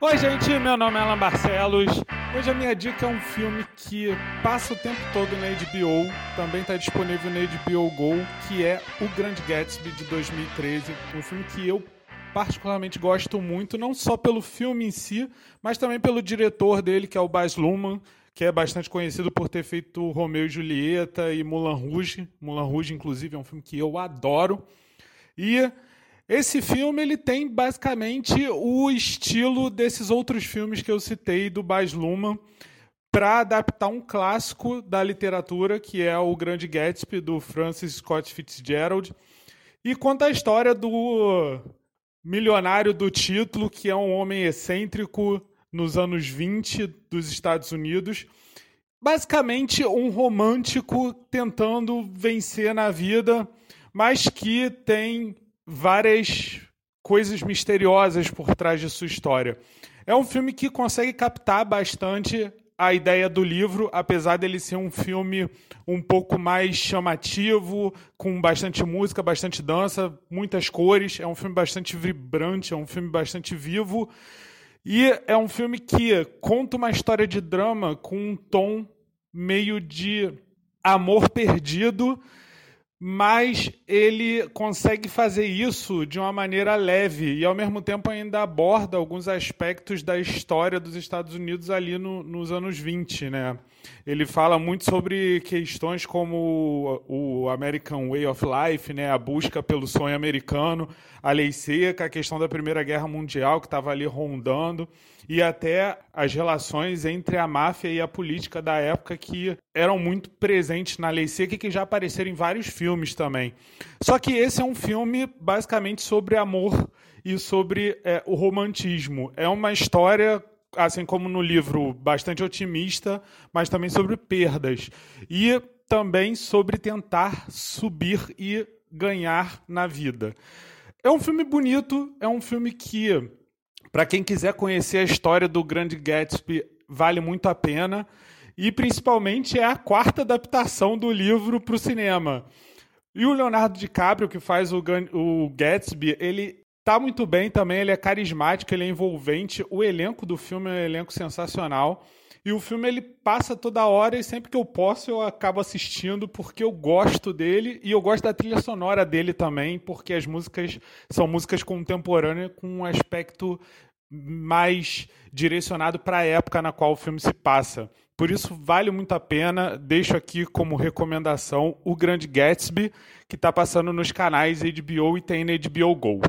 Oi, gente, meu nome é Alan Barcelos. Hoje a minha dica é um filme que passa o tempo todo na HBO, também está disponível na HBO Go, que é O Grande Gatsby de 2013, um filme que eu particularmente gosto muito, não só pelo filme em si, mas também pelo diretor dele, que é o Baz Luhrmann, que é bastante conhecido por ter feito Romeu e Julieta e Moulin Rouge. Moulin Rouge, inclusive, é um filme que eu adoro. E esse filme ele tem basicamente o estilo desses outros filmes que eu citei do Baz Luhrmann para adaptar um clássico da literatura que é o Grande Gatsby do Francis Scott Fitzgerald e conta a história do milionário do título que é um homem excêntrico nos anos 20 dos Estados Unidos. Basicamente um romântico tentando vencer na vida, mas que tem várias coisas misteriosas por trás de sua história. É um filme que consegue captar bastante a ideia do livro, apesar dele ser um filme um pouco mais chamativo, com bastante música, bastante dança, muitas cores. É um filme bastante vibrante, é um filme bastante vivo. E é um filme que conta uma história de drama com um tom meio de amor perdido mas ele consegue fazer isso de uma maneira leve e, ao mesmo tempo, ainda aborda alguns aspectos da história dos Estados Unidos ali no, nos anos 20. Né? Ele fala muito sobre questões como o American Way of Life, né? a busca pelo sonho americano, a lei seca, a questão da Primeira Guerra Mundial que estava ali rondando e até as relações entre a máfia e a política da época que eram muito presentes na Lei Seca e que já apareceram em vários filmes também. Só que esse é um filme basicamente sobre amor e sobre é, o romantismo. É uma história assim como no livro, bastante otimista, mas também sobre perdas. E também sobre tentar subir e ganhar na vida. É um filme bonito, é um filme que para quem quiser conhecer a história do Grande Gatsby, vale muito a pena. E principalmente é a quarta adaptação do livro para o cinema. E o Leonardo DiCaprio, que faz o, o Gatsby, ele tá muito bem também, ele é carismático, ele é envolvente. O elenco do filme é um elenco sensacional. E o filme ele passa toda hora e sempre que eu posso eu acabo assistindo porque eu gosto dele e eu gosto da trilha sonora dele também, porque as músicas são músicas contemporâneas com um aspecto mais direcionado para a época na qual o filme se passa. Por isso vale muito a pena. Deixo aqui como recomendação o Grande Gatsby, que está passando nos canais HBO e tem na HBO Go.